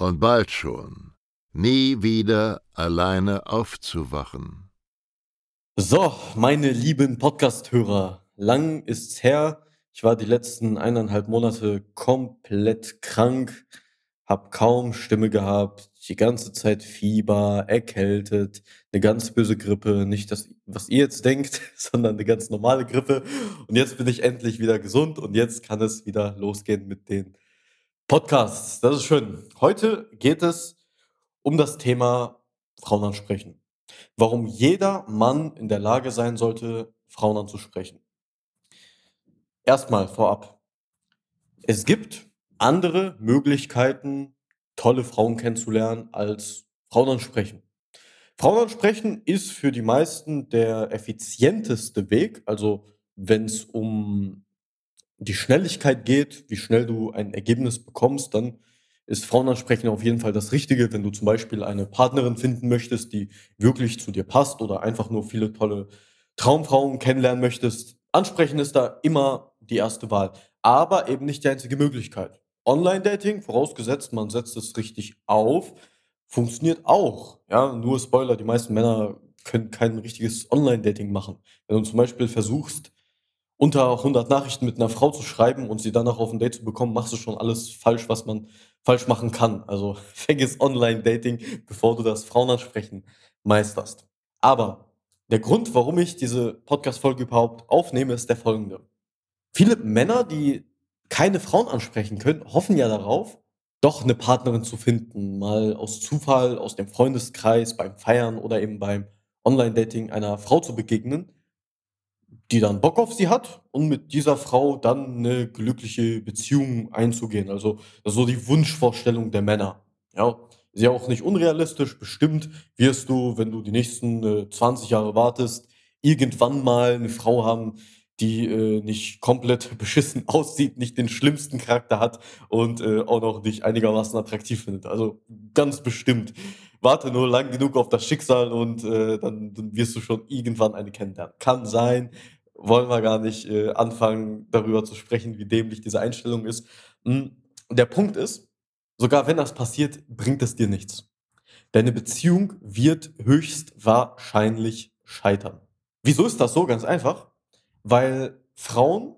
und bald schon nie wieder alleine aufzuwachen. So, meine lieben Podcast-Hörer, lang ist's her. Ich war die letzten eineinhalb Monate komplett krank, hab kaum Stimme gehabt, die ganze Zeit Fieber, erkältet, eine ganz böse Grippe, nicht das, was ihr jetzt denkt, sondern eine ganz normale Grippe. Und jetzt bin ich endlich wieder gesund und jetzt kann es wieder losgehen mit den Podcasts. Das ist schön. Heute geht es um das Thema Frauen ansprechen. Warum jeder Mann in der Lage sein sollte, Frauen anzusprechen. Erstmal vorab. Es gibt andere Möglichkeiten, tolle Frauen kennenzulernen als Frauen ansprechen. Frauen ansprechen ist für die meisten der effizienteste Weg. Also wenn es um die Schnelligkeit geht, wie schnell du ein Ergebnis bekommst, dann ist Frauen ansprechen auf jeden Fall das Richtige, wenn du zum Beispiel eine Partnerin finden möchtest, die wirklich zu dir passt oder einfach nur viele tolle Traumfrauen kennenlernen möchtest. Ansprechen ist da immer die erste Wahl, aber eben nicht die einzige Möglichkeit. Online-Dating, vorausgesetzt, man setzt es richtig auf, funktioniert auch. Ja, nur Spoiler, die meisten Männer können kein richtiges Online-Dating machen. Wenn du zum Beispiel versuchst, unter 100 Nachrichten mit einer Frau zu schreiben und sie danach auf ein Date zu bekommen, machst du schon alles falsch, was man falsch machen kann. Also vergiss Online-Dating, bevor du das Frauenansprechen meisterst. Aber der Grund, warum ich diese Podcast-Folge überhaupt aufnehme, ist der folgende. Viele Männer, die keine Frauen ansprechen können, hoffen ja darauf, doch eine Partnerin zu finden, mal aus Zufall, aus dem Freundeskreis, beim Feiern oder eben beim Online-Dating einer Frau zu begegnen, die dann Bock auf sie hat und mit dieser Frau dann eine glückliche Beziehung einzugehen. Also, das ist so die Wunschvorstellung der Männer. Ja, ist ja auch nicht unrealistisch. Bestimmt wirst du, wenn du die nächsten äh, 20 Jahre wartest, irgendwann mal eine Frau haben, die äh, nicht komplett beschissen aussieht, nicht den schlimmsten Charakter hat und äh, auch noch dich einigermaßen attraktiv findet. Also ganz bestimmt. Warte nur lang genug auf das Schicksal und äh, dann, dann wirst du schon irgendwann eine kennenlernen. Kann sein, wollen wir gar nicht äh, anfangen, darüber zu sprechen, wie dämlich diese Einstellung ist. Hm, der Punkt ist, sogar wenn das passiert, bringt es dir nichts. Deine Beziehung wird höchstwahrscheinlich scheitern. Wieso ist das so? Ganz einfach weil Frauen,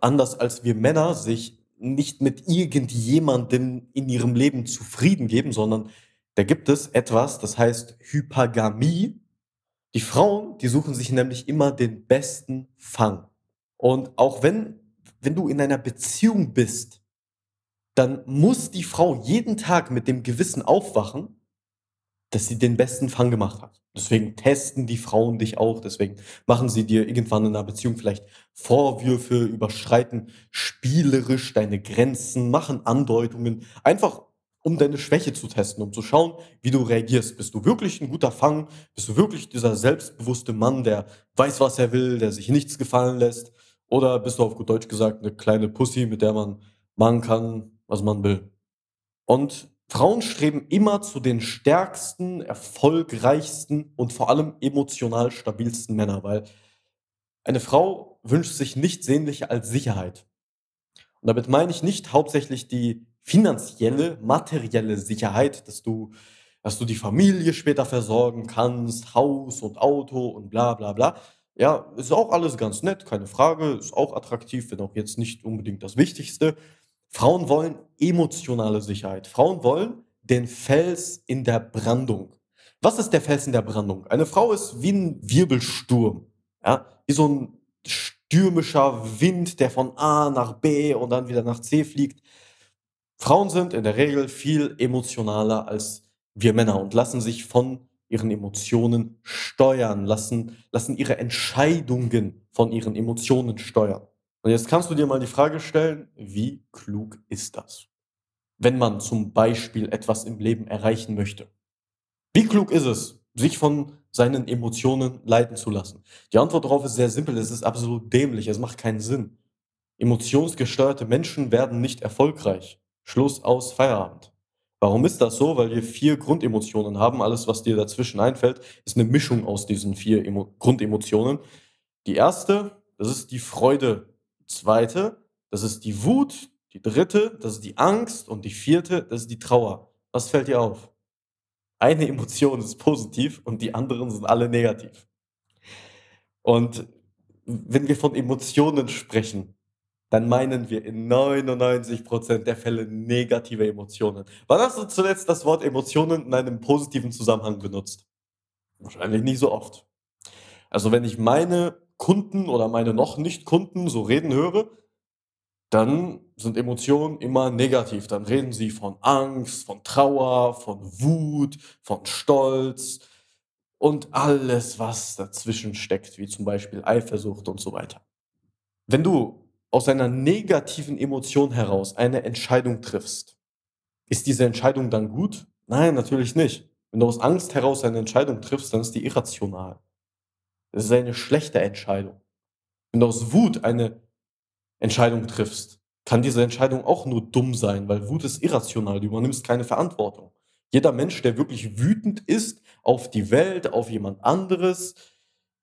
anders als wir Männer, sich nicht mit irgendjemandem in ihrem Leben zufrieden geben, sondern da gibt es etwas, das heißt Hypergamie. Die Frauen, die suchen sich nämlich immer den besten Fang. Und auch wenn, wenn du in einer Beziehung bist, dann muss die Frau jeden Tag mit dem Gewissen aufwachen, dass sie den besten Fang gemacht hat. Deswegen testen die Frauen dich auch, deswegen machen sie dir irgendwann in einer Beziehung vielleicht Vorwürfe, überschreiten spielerisch deine Grenzen, machen Andeutungen, einfach um deine Schwäche zu testen, um zu schauen, wie du reagierst. Bist du wirklich ein guter Fang? Bist du wirklich dieser selbstbewusste Mann, der weiß, was er will, der sich nichts gefallen lässt? Oder bist du auf gut Deutsch gesagt eine kleine Pussy, mit der man machen kann, was man will? Und Frauen streben immer zu den stärksten, erfolgreichsten und vor allem emotional stabilsten Männern, weil eine Frau wünscht sich nichts sehnlicher als Sicherheit. Und damit meine ich nicht hauptsächlich die finanzielle, materielle Sicherheit, dass du, dass du die Familie später versorgen kannst, Haus und Auto und bla bla bla. Ja, ist auch alles ganz nett, keine Frage, ist auch attraktiv, wenn auch jetzt nicht unbedingt das Wichtigste. Frauen wollen emotionale Sicherheit. Frauen wollen den Fels in der Brandung. Was ist der Fels in der Brandung? Eine Frau ist wie ein Wirbelsturm, ja, wie so ein stürmischer Wind, der von A nach B und dann wieder nach C fliegt. Frauen sind in der Regel viel emotionaler als wir Männer und lassen sich von ihren Emotionen steuern, lassen, lassen ihre Entscheidungen von ihren Emotionen steuern. Und jetzt kannst du dir mal die Frage stellen, wie klug ist das? Wenn man zum Beispiel etwas im Leben erreichen möchte. Wie klug ist es, sich von seinen Emotionen leiten zu lassen? Die Antwort darauf ist sehr simpel. Es ist absolut dämlich. Es macht keinen Sinn. Emotionsgesteuerte Menschen werden nicht erfolgreich. Schluss aus Feierabend. Warum ist das so? Weil wir vier Grundemotionen haben. Alles, was dir dazwischen einfällt, ist eine Mischung aus diesen vier Emo Grundemotionen. Die erste, das ist die Freude zweite, das ist die Wut, die dritte, das ist die Angst und die vierte, das ist die Trauer. Was fällt dir auf? Eine Emotion ist positiv und die anderen sind alle negativ. Und wenn wir von Emotionen sprechen, dann meinen wir in 99% der Fälle negative Emotionen. Wann hast du zuletzt das Wort Emotionen in einem positiven Zusammenhang benutzt? Wahrscheinlich nicht so oft. Also wenn ich meine Kunden oder meine noch nicht Kunden so reden höre, dann sind Emotionen immer negativ. Dann reden sie von Angst, von Trauer, von Wut, von Stolz und alles, was dazwischen steckt, wie zum Beispiel Eifersucht und so weiter. Wenn du aus einer negativen Emotion heraus eine Entscheidung triffst, ist diese Entscheidung dann gut? Nein, natürlich nicht. Wenn du aus Angst heraus eine Entscheidung triffst, dann ist die irrational. Das ist eine schlechte Entscheidung. Wenn du aus Wut eine Entscheidung triffst, kann diese Entscheidung auch nur dumm sein, weil Wut ist irrational, du übernimmst keine Verantwortung. Jeder Mensch, der wirklich wütend ist auf die Welt, auf jemand anderes,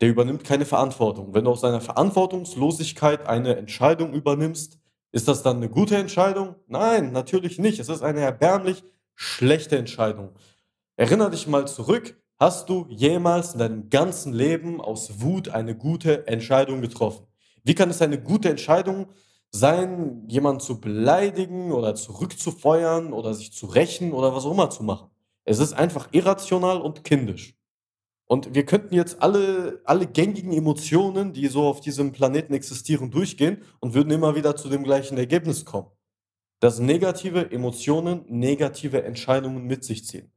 der übernimmt keine Verantwortung. Wenn du aus seiner Verantwortungslosigkeit eine Entscheidung übernimmst, ist das dann eine gute Entscheidung? Nein, natürlich nicht. Es ist eine erbärmlich schlechte Entscheidung. Erinner dich mal zurück, Hast du jemals in deinem ganzen Leben aus Wut eine gute Entscheidung getroffen? Wie kann es eine gute Entscheidung sein, jemanden zu beleidigen oder zurückzufeuern oder sich zu rächen oder was auch immer zu machen? Es ist einfach irrational und kindisch. Und wir könnten jetzt alle, alle gängigen Emotionen, die so auf diesem Planeten existieren, durchgehen und würden immer wieder zu dem gleichen Ergebnis kommen. Dass negative Emotionen negative Entscheidungen mit sich ziehen.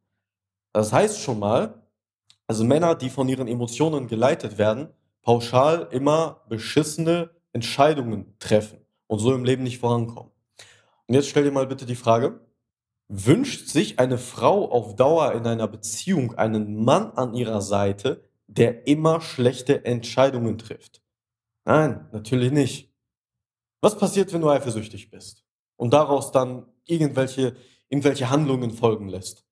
Das heißt schon mal, also Männer, die von ihren Emotionen geleitet werden, pauschal immer beschissene Entscheidungen treffen und so im Leben nicht vorankommen. Und jetzt stell dir mal bitte die Frage, wünscht sich eine Frau auf Dauer in einer Beziehung einen Mann an ihrer Seite, der immer schlechte Entscheidungen trifft? Nein, natürlich nicht. Was passiert, wenn du eifersüchtig bist und daraus dann irgendwelche, irgendwelche Handlungen folgen lässt?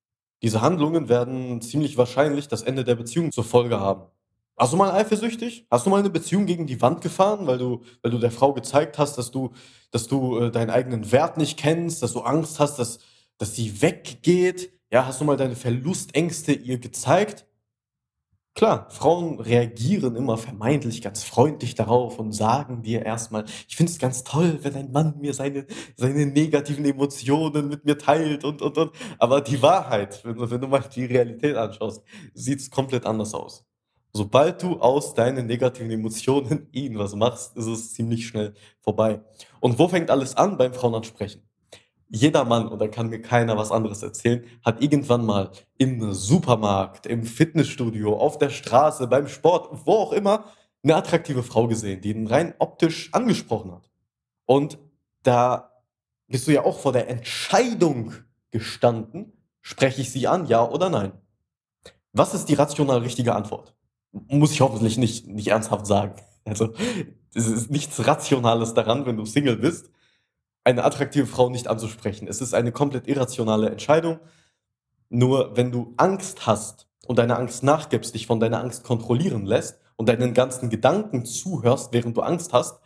Diese Handlungen werden ziemlich wahrscheinlich das Ende der Beziehung zur Folge haben. Hast du mal eifersüchtig? Hast du mal eine Beziehung gegen die Wand gefahren, weil du, weil du der Frau gezeigt hast, dass du, dass du äh, deinen eigenen Wert nicht kennst, dass du Angst hast, dass, dass sie weggeht? Ja, hast du mal deine Verlustängste ihr gezeigt? Klar, Frauen reagieren immer vermeintlich ganz freundlich darauf und sagen dir erstmal, ich finde es ganz toll, wenn ein Mann mir seine, seine negativen Emotionen mit mir teilt und, und, und. Aber die Wahrheit, wenn, du- wenn du mal die Realität anschaust, sieht es komplett anders aus. Sobald du aus deinen negativen Emotionen irgendwas machst, ist es ziemlich schnell vorbei. Und wo fängt alles an beim Frauenansprechen? Jeder Mann, und da kann mir keiner was anderes erzählen, hat irgendwann mal im Supermarkt, im Fitnessstudio, auf der Straße, beim Sport, wo auch immer, eine attraktive Frau gesehen, die ihn rein optisch angesprochen hat. Und da bist du ja auch vor der Entscheidung gestanden, spreche ich sie an, ja oder nein? Was ist die rational richtige Antwort? Muss ich hoffentlich nicht, nicht ernsthaft sagen. Also, es ist nichts Rationales daran, wenn du Single bist, eine attraktive Frau nicht anzusprechen. Es ist eine komplett irrationale Entscheidung. Nur wenn du Angst hast und deiner Angst nachgibst, dich von deiner Angst kontrollieren lässt und deinen ganzen Gedanken zuhörst, während du Angst hast,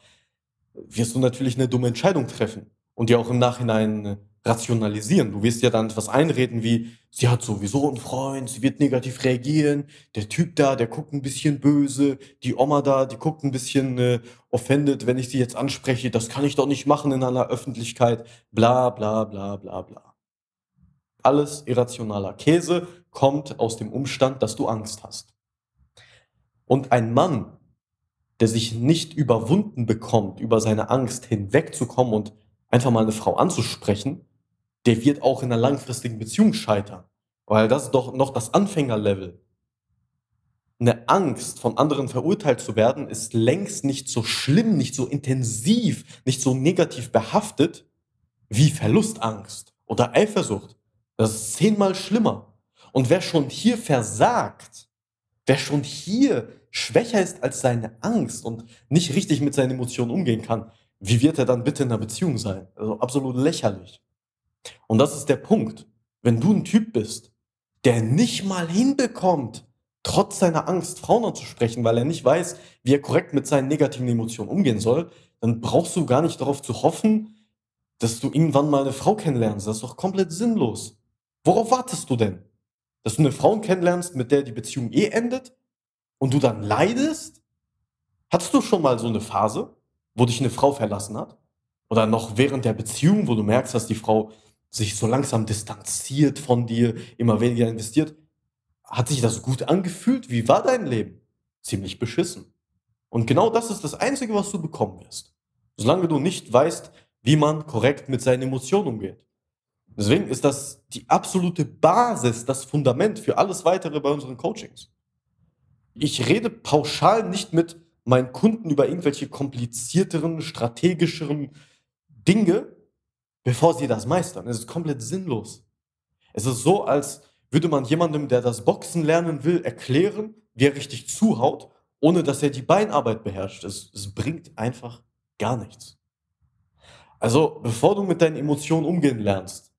wirst du natürlich eine dumme Entscheidung treffen und dir auch im Nachhinein äh, rationalisieren. Du wirst ja dann etwas einreden wie, sie hat sowieso einen Freund, sie wird negativ reagieren, der Typ da, der guckt ein bisschen böse, die Oma da, die guckt ein bisschen äh, offended, wenn ich sie jetzt anspreche, das kann ich doch nicht machen in einer Öffentlichkeit, bla bla bla bla bla. alles irrationaler Käse kommt aus dem Umstand, dass du Angst hast. Und ein Mann, der sich nicht überwunden bekommt, über seine Angst hinwegzukommen und einfach mal eine Frau anzusprechen, der wird auch in einer langfristigen Beziehung scheitern. Weil das ist doch noch das Anfängerlevel. Eine Angst, von anderen verurteilt zu werden, ist längst nicht so schlimm, nicht so intensiv, nicht so negativ behaftet wie Verlustangst oder Eifersucht. Das ist zehnmal schlimmer. Und wer schon hier versagt, wer schon hier schwächer ist als seine Angst und nicht richtig mit seinen Emotionen umgehen kann, wie wird er dann bitte in einer Beziehung sein? Also absolut lächerlich. Und das ist der Punkt. Wenn du ein Typ bist, der nicht mal hinbekommt, trotz seiner Angst Frauen anzusprechen, weil er nicht weiß, wie er korrekt mit seinen negativen Emotionen umgehen soll, dann brauchst du gar nicht darauf zu hoffen, dass du irgendwann mal eine Frau kennenlernst. Das ist doch komplett sinnlos. Worauf wartest du denn? Dass du eine Frau kennenlernst, mit der die Beziehung eh endet und du dann leidest? Hattest du schon mal so eine Phase, wo dich eine Frau verlassen hat? Oder noch während der Beziehung, wo du merkst, dass die Frau sich so langsam distanziert von dir, immer weniger investiert. Hat sich das gut angefühlt? Wie war dein Leben? Ziemlich beschissen. Und genau das ist das Einzige, was du bekommen wirst. Solange du nicht weißt, wie man korrekt mit seinen Emotionen umgeht. Deswegen ist das die absolute Basis, das Fundament für alles weitere bei unseren Coachings. Ich rede pauschal nicht mit meinen Kunden über irgendwelche komplizierteren, strategischeren Dinge, bevor sie das meistern. Es ist komplett sinnlos. Es ist so, als würde man jemandem, der das Boxen lernen will, erklären, wie er richtig zuhaut, ohne dass er die Beinarbeit beherrscht. Es, es bringt einfach gar nichts. Also, bevor du mit deinen Emotionen umgehen lernst,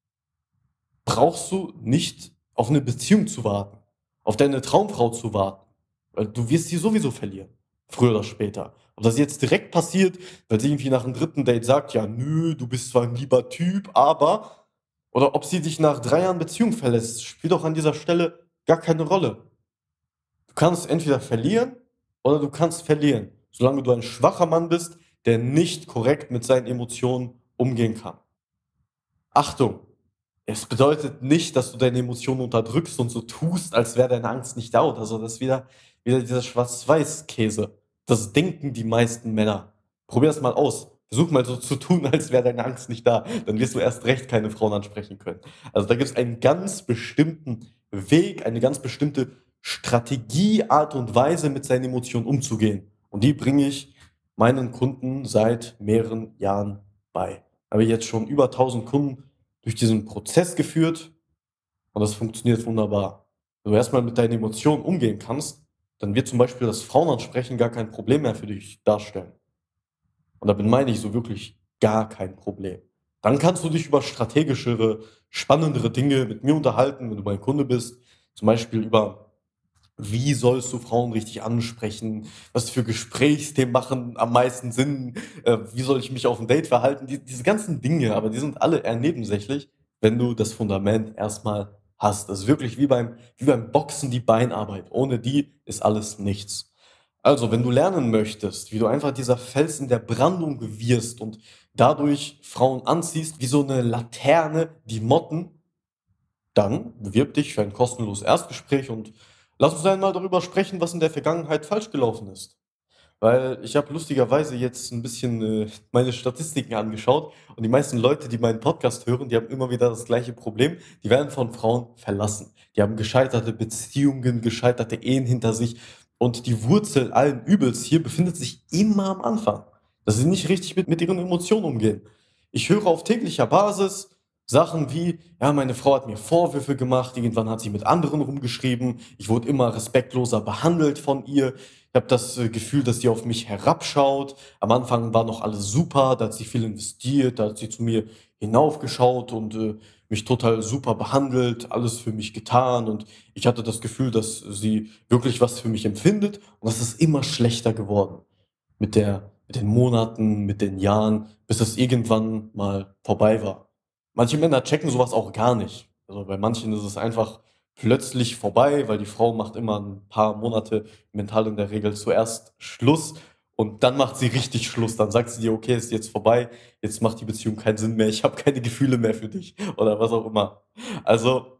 brauchst du nicht auf eine Beziehung zu warten, auf deine Traumfrau zu warten. Weil du wirst sie sowieso verlieren. Früher oder später. Ob das jetzt direkt passiert, weil sie irgendwie nach dem dritten Date sagt, ja, nö, du bist zwar ein lieber Typ, aber. Oder ob sie dich nach drei Jahren Beziehung verlässt, spielt auch an dieser Stelle gar keine Rolle. Du kannst entweder verlieren oder du kannst verlieren, solange du ein schwacher Mann bist, der nicht korrekt mit seinen Emotionen umgehen kann. Achtung, es bedeutet nicht, dass du deine Emotionen unterdrückst und so tust, als wäre deine Angst nicht da oder so. Das ist wieder, wieder dieser Schwarz-Weiß-Käse. Das denken die meisten Männer. Probier das mal aus. Versuch mal so zu tun, als wäre deine Angst nicht da. Dann wirst du erst recht keine Frauen ansprechen können. Also da gibt es einen ganz bestimmten Weg, eine ganz bestimmte Strategie, Art und Weise, mit seinen Emotionen umzugehen. Und die bringe ich meinen Kunden seit mehreren Jahren bei. Habe ich jetzt schon über 1000 Kunden durch diesen Prozess geführt und das funktioniert wunderbar. Wenn du erstmal mit deinen Emotionen umgehen kannst, dann wird zum Beispiel das Frauenansprechen gar kein Problem mehr für dich darstellen. Und damit meine ich so wirklich gar kein Problem. Dann kannst du dich über strategischere, spannendere Dinge mit mir unterhalten, wenn du mein Kunde bist. Zum Beispiel über, wie sollst du Frauen richtig ansprechen? Was für Gesprächsthemen machen am meisten Sinn? Äh, wie soll ich mich auf ein Date verhalten? Die, diese ganzen Dinge, aber die sind alle eher nebensächlich, wenn du das Fundament erstmal hast. Das ist wirklich wie beim, wie beim Boxen die Beinarbeit. Ohne die ist alles nichts. Also, wenn du lernen möchtest, wie du einfach dieser Fels in der Brandung wirst und dadurch Frauen anziehst, wie so eine Laterne, die Motten, dann bewirb dich für ein kostenloses Erstgespräch und lass uns einmal darüber sprechen, was in der Vergangenheit falsch gelaufen ist. Weil ich habe lustigerweise jetzt ein bisschen äh, meine Statistiken angeschaut und die meisten Leute, die meinen Podcast hören, die haben immer wieder das gleiche Problem. Die werden von Frauen verlassen. Die haben gescheiterte Beziehungen, gescheiterte Ehen hinter sich. Und die Wurzel allen Übels hier befindet sich immer am Anfang. Dass sie nicht richtig mit, mit ihren Emotionen umgehen. Ich höre auf täglicher Basis Sachen wie, ja, meine Frau hat mir Vorwürfe gemacht, irgendwann hat sie mit anderen rumgeschrieben, ich wurde immer respektloser behandelt von ihr, ich habe das äh, Gefühl, dass sie auf mich herabschaut. Am Anfang war noch alles super, da hat sie viel investiert, da hat sie zu mir hinaufgeschaut und äh, mich total super behandelt, alles für mich getan und ich hatte das Gefühl, dass sie wirklich was für mich empfindet und das ist immer schlechter geworden mit der mit den Monaten, mit den Jahren, bis es irgendwann mal vorbei war. Manche Männer checken sowas auch gar nicht. Also bei manchen ist es einfach plötzlich vorbei, weil die Frau macht immer ein paar Monate mental in der Regel zuerst Schluss Und dann macht sie richtig Schluss. Dann sagt sie dir, okay, ist jetzt vorbei, jetzt macht die Beziehung keinen Sinn mehr, ich habe keine Gefühle mehr für dich oder was auch immer. Also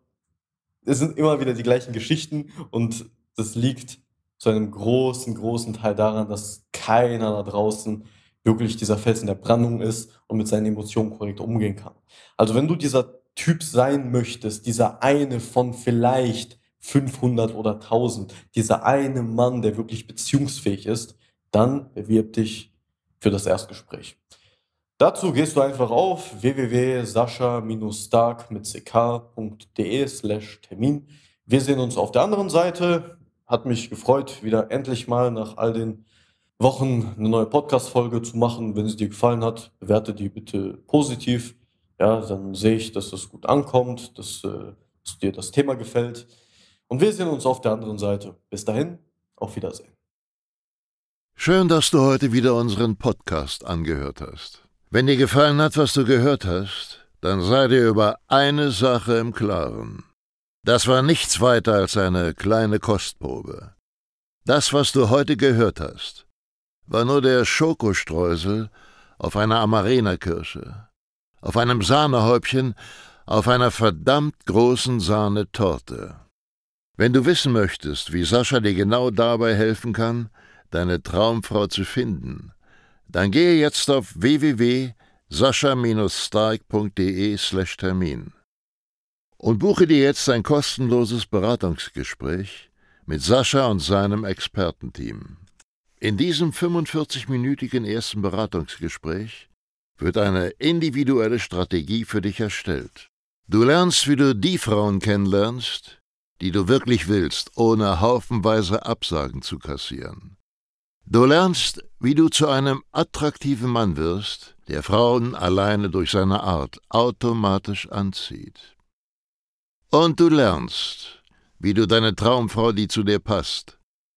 es sind immer wieder die gleichen Geschichten und das liegt zu einem großen, großen Teil daran, dass keiner da draußen wirklich dieser Fels in der Brandung ist und mit seinen Emotionen korrekt umgehen kann. Also wenn du dieser Typ sein möchtest, dieser eine von vielleicht 500 oder 1000, dieser eine Mann, der wirklich beziehungsfähig ist, dann bewirb dich für das Erstgespräch. Dazu gehst du einfach auf www.sascha-stark mit ck.de slash Termin. Wir sehen uns auf der anderen Seite. Hat mich gefreut, wieder endlich mal nach all den Wochen eine neue Podcast-Folge zu machen. Wenn sie dir gefallen hat, bewerte die bitte positiv. Ja, dann sehe ich, dass das gut ankommt, dass, äh, dass dir das Thema gefällt. Und wir sehen uns auf der anderen Seite. Bis dahin, auf Wiedersehen. Schön, dass du heute wieder unseren Podcast angehört hast. Wenn dir gefallen hat, was du gehört hast, dann sei dir über eine Sache im Klaren. Das war nichts weiter als eine kleine Kostprobe. Das, was du heute gehört hast, war nur der Schokostreusel auf einer Amarena-Kirsche, auf einem Sahnehäubchen, auf einer verdammt großen Sahnetorte. Wenn du wissen möchtest, wie Sascha dir genau dabei helfen kann, deine Traumfrau zu finden, dann gehe jetzt auf www.sascha-stark.de/termin und buche dir jetzt ein kostenloses Beratungsgespräch mit Sascha und seinem Expertenteam. In diesem 45-minütigen ersten Beratungsgespräch wird eine individuelle Strategie für dich erstellt. Du lernst, wie du die Frauen kennenlernst, die du wirklich willst, ohne haufenweise Absagen zu kassieren. Du lernst, wie du zu einem attraktiven Mann wirst, der Frauen alleine durch seine Art automatisch anzieht. Und du lernst, wie du deine Traumfrau, die zu dir passt,